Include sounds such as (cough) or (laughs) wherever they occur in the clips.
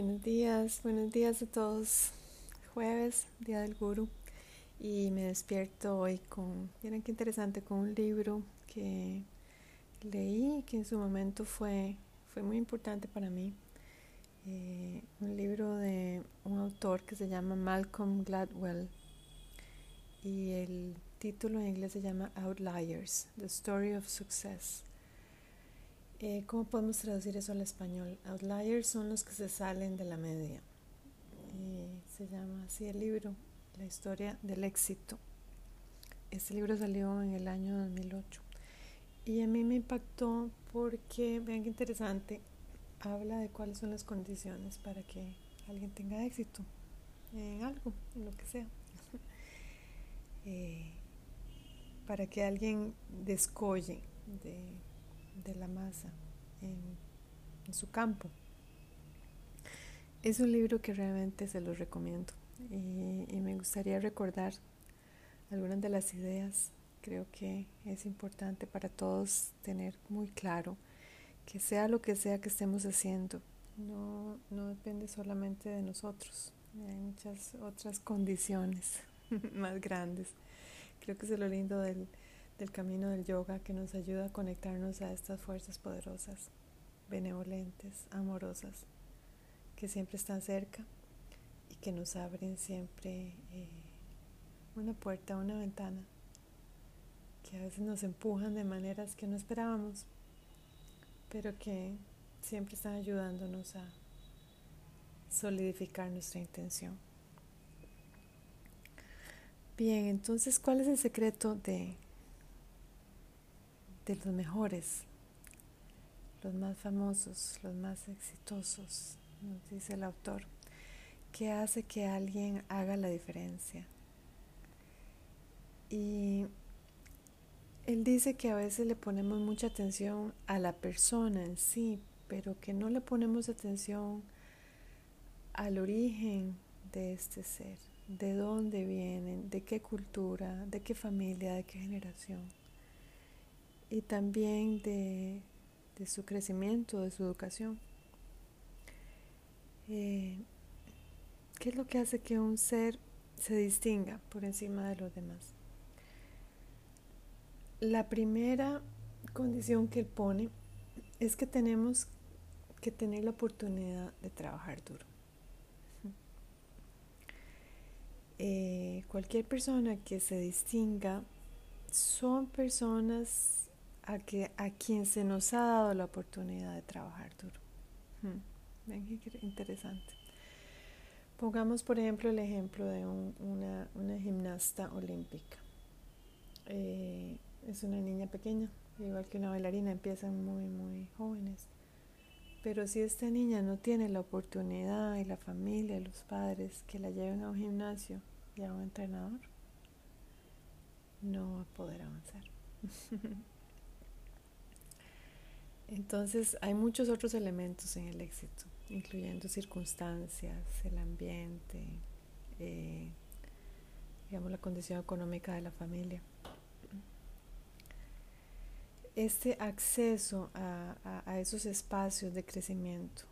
Buenos días, buenos días a todos. Jueves, día del guru. Y me despierto hoy con, miren qué interesante, con un libro que leí que en su momento fue, fue muy importante para mí. Eh, un libro de un autor que se llama Malcolm Gladwell. Y el título en inglés se llama Outliers, The Story of Success. Eh, ¿Cómo podemos traducir eso al español? Outliers son los que se salen de la media. se llama así el libro, La historia del éxito. Este libro salió en el año 2008 y a mí me impactó porque, vean qué interesante, habla de cuáles son las condiciones para que alguien tenga éxito en algo, en lo que sea. (laughs) Eh, para que alguien descolle de de la masa en, su campo. Es un libro que realmente se los recomiendo y, me gustaría recordar algunas de las ideas. Creo que es importante para todos tener muy claro que sea lo que sea que estemos haciendo, no, no depende solamente de nosotros. Hay muchas otras condiciones (laughs) más grandes. Creo que es lo lindo del, del camino del yoga que nos ayuda a conectarnos a estas fuerzas poderosas, benevolentes, amorosas, que siempre están cerca y que nos abren siempre eh, una puerta, una ventana, que a veces nos empujan de maneras que no esperábamos, pero que siempre están ayudándonos a solidificar nuestra intención. Bien, entonces, ¿cuál es el secreto de de los mejores, los más famosos, los más exitosos, nos dice el autor, que hace que alguien haga la diferencia. Y él dice que a veces le ponemos mucha atención a la persona en sí, pero que no le ponemos atención al origen de este ser, de dónde vienen, de qué cultura, de qué familia, de qué generación y también de, su crecimiento, de su educación. Eh, ¿Qué es lo que hace que un ser se distinga por encima de los demás? La primera condición que él pone es que tenemos que tener la oportunidad de trabajar duro. (laughs) Eh, cualquier persona que se distinga son personas a, que, a quien se nos ha dado la oportunidad de trabajar duro. Hmm. Ven interesante. Pongamos, por ejemplo, el ejemplo de una, una, gimnasta olímpica. Eh, es una niña pequeña, igual que una bailarina, empiezan muy, muy jóvenes. Pero si esta niña no tiene la oportunidad y la familia, los padres que la lleven a un gimnasio y a un entrenador, no va a poder avanzar. (laughs) Entonces hay muchos otros elementos en el éxito, incluyendo circunstancias, el ambiente, eh, digamos la condición económica de la familia. Este acceso a, esos espacios de crecimiento,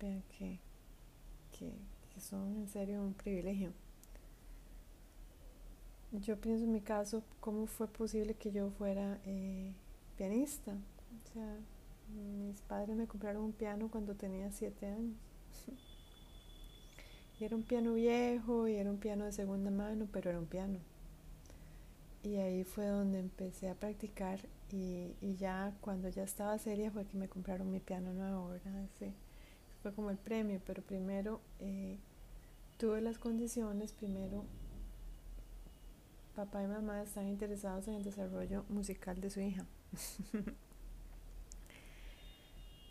vean que, son en serio un privilegio. Yo pienso en mi caso, ¿cómo fue posible que yo fuera eh, pianista? O sea, mis padres me compraron un piano cuando tenía siete años. y era un piano viejo y era un piano de segunda mano, pero era un piano. Y ahí fue donde empecé a practicar y, ya cuando ya estaba seria fue que me compraron mi piano nuevo, ¿verdad? Fue como el premio, pero primero eh, tuve las condiciones, primero papá y mamá están interesados en el desarrollo musical de su hija. (laughs)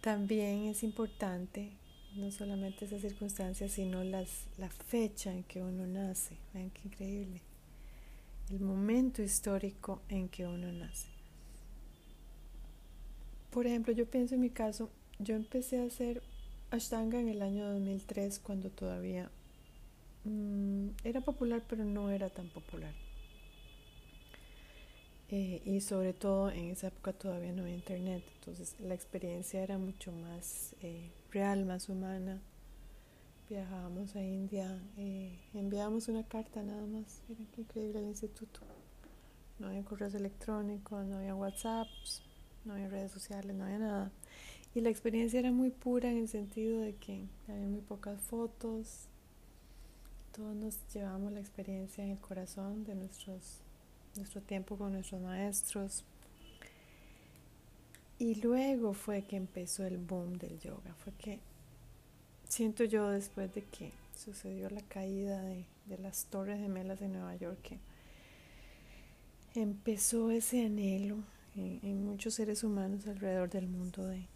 También es importante no solamente esa circunstancia, sino las, la fecha en que uno nace. Vean qué increíble. El momento histórico en que uno nace. Por ejemplo, yo pienso en mi caso, yo empecé a hacer Ashtanga en el año 2003 cuando todavía mm, era popular, pero no era tan popular. Eh, y sobre todo en esa época todavía no había internet, entonces la experiencia era mucho más eh, real, más humana, viajábamos a India, eh, enviábamos una carta nada más. Qué increíble el instituto. No había correos electrónicos, no había WhatsApps, no había redes sociales, no había nada. Y la experiencia era muy pura en el sentido de que había muy pocas fotos. Todos nos llevamos la experiencia en el corazón de nuestros, nuestro tiempo con nuestros maestros. Y luego fue que empezó el boom del yoga. Fue que siento yo después de que sucedió la caída de, de las Torres Gemelas de Nueva York que empezó ese anhelo en, muchos seres humanos alrededor del mundo de,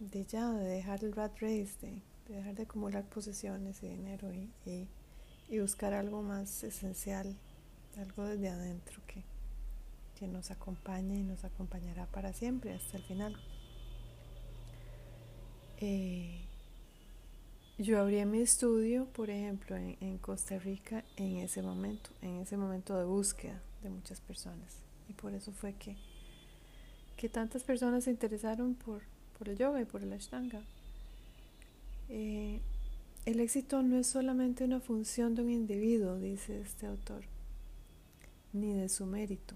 de ya, de dejar el rat race, de, dejar de acumular posesiones y dinero y, y, buscar algo más esencial, algo desde adentro que, que nos acompañe y nos acompañará para siempre hasta el final. Eh, yo abrí mi estudio, por ejemplo, en, en, Costa Rica en ese momento, en ese momento de búsqueda de muchas personas. Y por eso fue que que tantas personas se interesaron por, por el yoga y por el ashtanga. Eh, el éxito no es solamente una función de un individuo, dice este autor, ni de su mérito,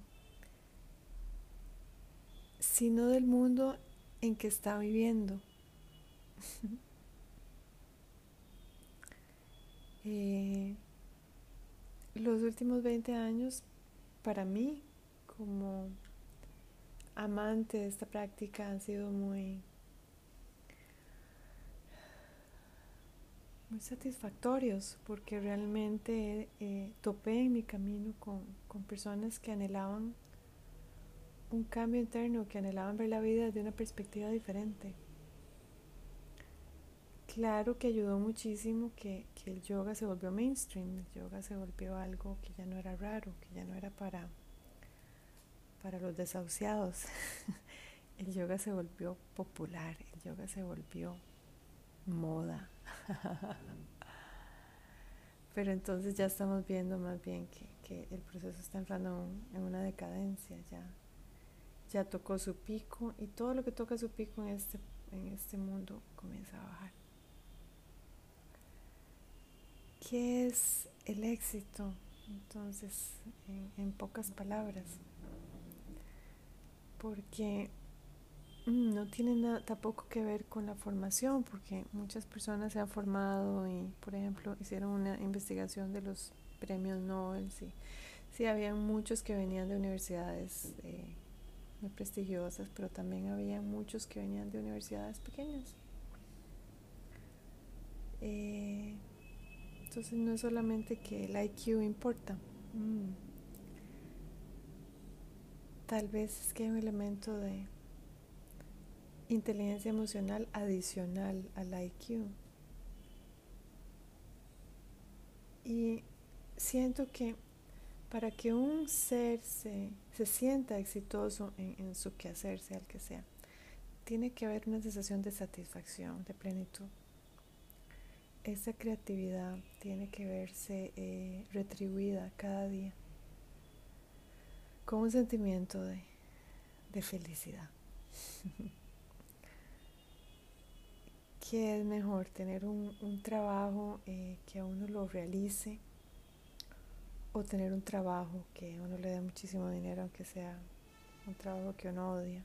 sino del mundo en que está viviendo. (laughs) Eh, los últimos 20 años, para mí, como amante de esta práctica han sido muy, muy satisfactorios porque realmente eh, topé en mi camino con, con personas que anhelaban un cambio interno, que anhelaban ver la vida desde una perspectiva diferente. Claro que ayudó muchísimo que, que, el yoga se volvió mainstream, el yoga se volvió algo que ya no era raro, que ya no era para para los desahuciados. (laughs) El yoga se volvió popular, el yoga se volvió moda. Pero entonces ya estamos viendo más bien que, el proceso está entrando en una decadencia, ya, ya tocó su pico y todo lo que toca su pico en este, en este mundo comienza a bajar. ¿Qué es el éxito? Entonces, en pocas palabras porque no tiene nada tampoco que ver con la formación, porque muchas personas se han formado y, por ejemplo, hicieron una investigación de los premios Nobel. Sí, sí había muchos que venían de universidades eh, muy prestigiosas, pero también había muchos que venían de universidades pequeñas. Eh, entonces no es solamente que el IQ importa. Mm tal vez es que hay un elemento de inteligencia emocional adicional al IQ. Y siento que para que un ser se, sienta exitoso en, en, su quehacer, sea el que sea, tiene que haber una sensación de satisfacción, de plenitud. Esa creatividad tiene que verse eh, retribuida cada día con un sentimiento de, felicidad. (laughs) ¿Qué es mejor? Tener un, trabajo eh, que a uno lo realice o tener un trabajo que a uno le dé muchísimo dinero, aunque sea un trabajo que uno odia.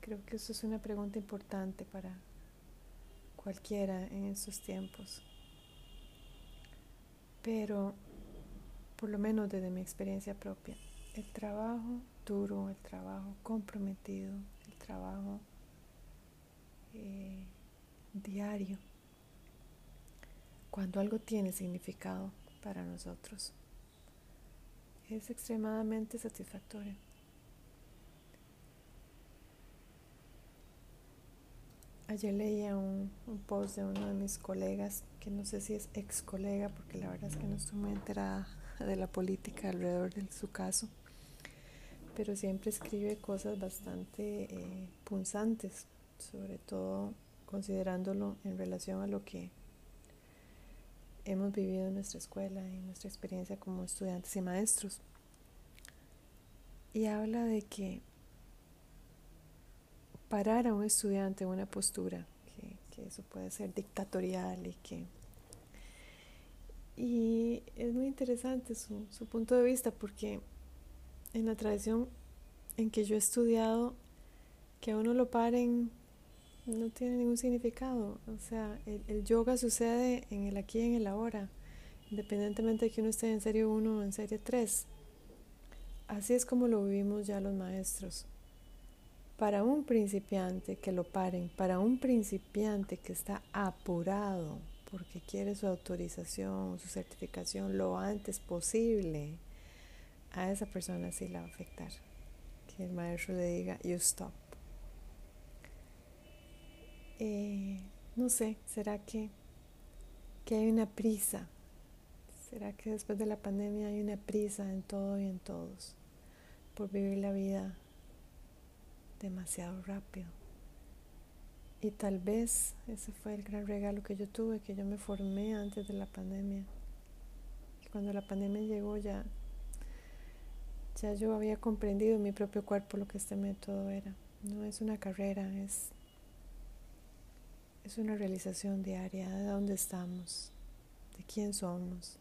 Creo que eso es una pregunta importante para cualquiera en estos tiempos. Pero por lo menos desde mi experiencia propia, el trabajo duro, el trabajo comprometido, el trabajo eh, diario, cuando algo tiene significado para nosotros, es extremadamente satisfactorio. Ayer leía un, un, post de uno de mis colegas, que no sé si es ex colega, porque la verdad es que no estoy muy enterada de la política alrededor de su caso, pero siempre escribe cosas bastante eh, punzantes, sobre todo considerándolo en relación a lo que hemos vivido en nuestra escuela y nuestra experiencia como estudiantes y maestros. Y habla de que parar a un estudiante en una postura que, que eso puede ser dictatorial y que... Y es muy interesante su, su punto de vista porque en la tradición en que yo he estudiado, que a uno lo paren no tiene ningún significado. O sea, el, yoga sucede en el aquí y en el ahora, independientemente de que uno esté en serie 1 o en serie 3. Así es como lo vivimos ya los maestros. Para un principiante que lo paren, para un principiante que está apurado porque quiere su autorización, su certificación lo antes posible, a esa persona sí la va a afectar. Que el maestro le diga, you stop. Eh, no sé, ¿será que, que hay una prisa? ¿Será que después de la pandemia hay una prisa en todo y en todos por vivir la vida demasiado rápido? Y tal vez ese fue el gran regalo que yo tuve, que yo me formé antes de la pandemia. Cuando la pandemia llegó ya ya yo había comprendido en mi propio cuerpo lo que este método era. No es una carrera, es, es una realización diaria de dónde estamos, de quién somos,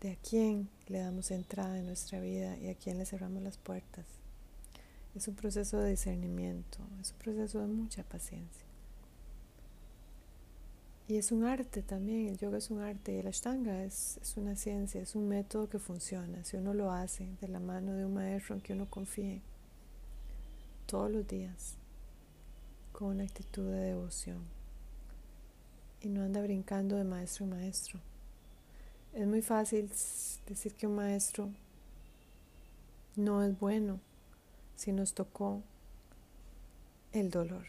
de a quién le damos entrada en nuestra vida y a quién le cerramos las puertas. Es un proceso de discernimiento, es un proceso de mucha paciencia. Y es un arte también, el yoga es un arte y el ashtanga es, es, una ciencia, es un método que funciona. Si uno lo hace de la mano de un maestro en que uno confíe todos los días con una actitud de devoción y no anda brincando de maestro en maestro. Es muy fácil decir que un maestro no es bueno si nos tocó el dolor.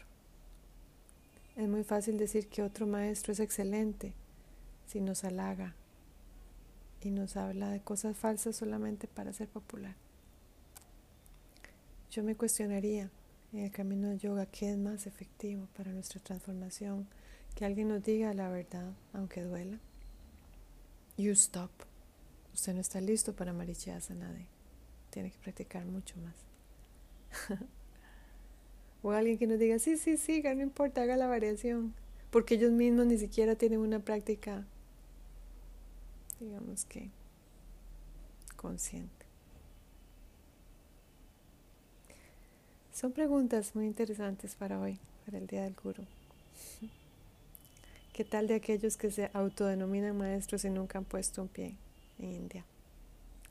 Es muy fácil decir que otro maestro es excelente si nos halaga y nos habla de cosas falsas solamente para ser popular. Yo me cuestionaría el camino del yoga qué es más efectivo para nuestra transformación, que alguien nos diga la verdad, aunque duela. You stop. Usted no está listo para nadie. Tiene que practicar mucho más. (laughs) O alguien que nos diga, sí, sí, siga, no importa, haga la variación. Porque ellos mismos ni siquiera tienen una práctica, digamos que, consciente. Son preguntas muy interesantes para hoy, para el Día del Guru. ¿Qué tal de aquellos que se autodenominan maestros y nunca han puesto un pie en India?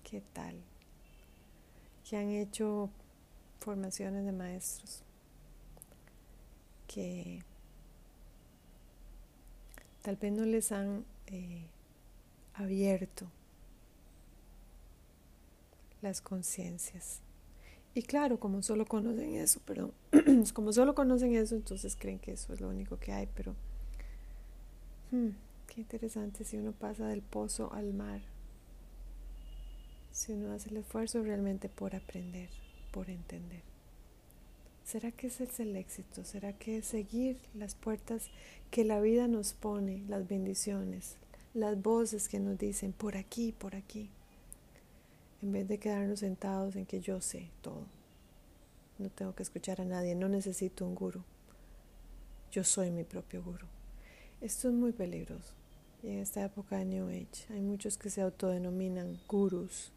¿Qué tal? Que han hecho formaciones de maestros que tal vez no les han eh, abierto las conciencias. Y claro, como solo conocen eso, pero (clears throat) como solo conocen eso, entonces creen que eso es lo único que hay, pero hmm, qué interesante si uno pasa del pozo al mar, si uno hace el esfuerzo realmente por aprender, por entender. ¿Será que ese es el éxito? ¿Será que es seguir las puertas que la vida nos pone, las bendiciones, las voces que nos dicen por aquí, por aquí? En vez de quedarnos sentados en que yo sé todo. No tengo que escuchar a nadie, no necesito un guru. Yo soy mi propio guru. Esto es muy peligroso. Y en esta época de New Age hay muchos que se autodenominan gurus,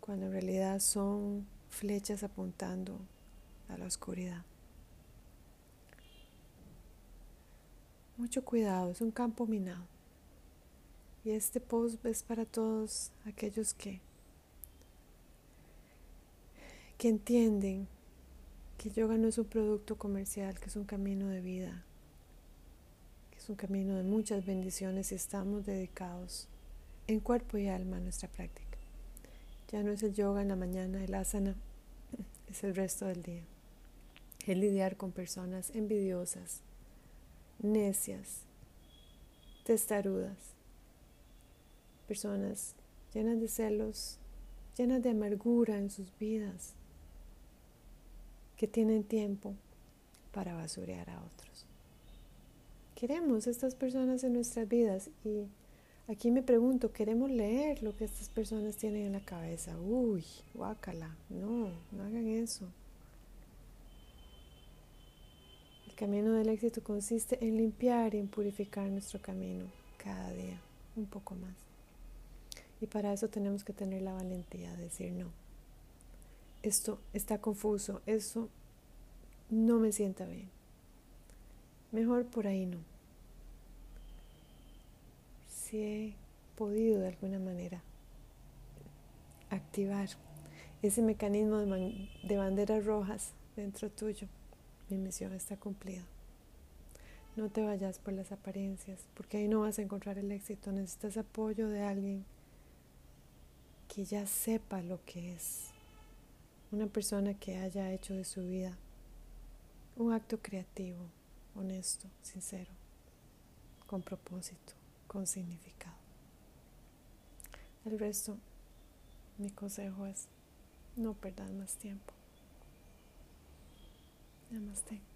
cuando en realidad son flechas apuntando a la oscuridad. Mucho cuidado, es un campo minado. Y este post es para todos aquellos que, que entienden que el yoga no es un producto comercial, que es un camino de vida, que es un camino de muchas bendiciones y estamos dedicados en cuerpo y alma a nuestra práctica. Ya no es el yoga en la mañana, el asana (laughs) es el resto del día. Es lidiar con personas envidiosas, necias, testarudas, personas llenas de celos, llenas de amargura en sus vidas, que tienen tiempo para basurear a otros. Queremos estas personas en nuestras vidas y Aquí me pregunto, ¿queremos leer lo que estas personas tienen en la cabeza? Uy, guácala. No, no hagan eso. El camino del éxito consiste en limpiar y en purificar nuestro camino cada día un poco más. Y para eso tenemos que tener la valentía de decir no. Esto está confuso, eso no me sienta bien. Mejor por ahí no. Si he podido de alguna manera activar ese mecanismo de, de banderas rojas dentro tuyo, mi misión está cumplida. No te vayas por las apariencias, porque ahí no vas a encontrar el éxito. Necesitas apoyo de alguien que ya sepa lo que es. Una persona que haya hecho de su vida un acto creativo, honesto, sincero, con propósito, con significado. El resto, mi consejo es no perdas más tiempo. Namaste.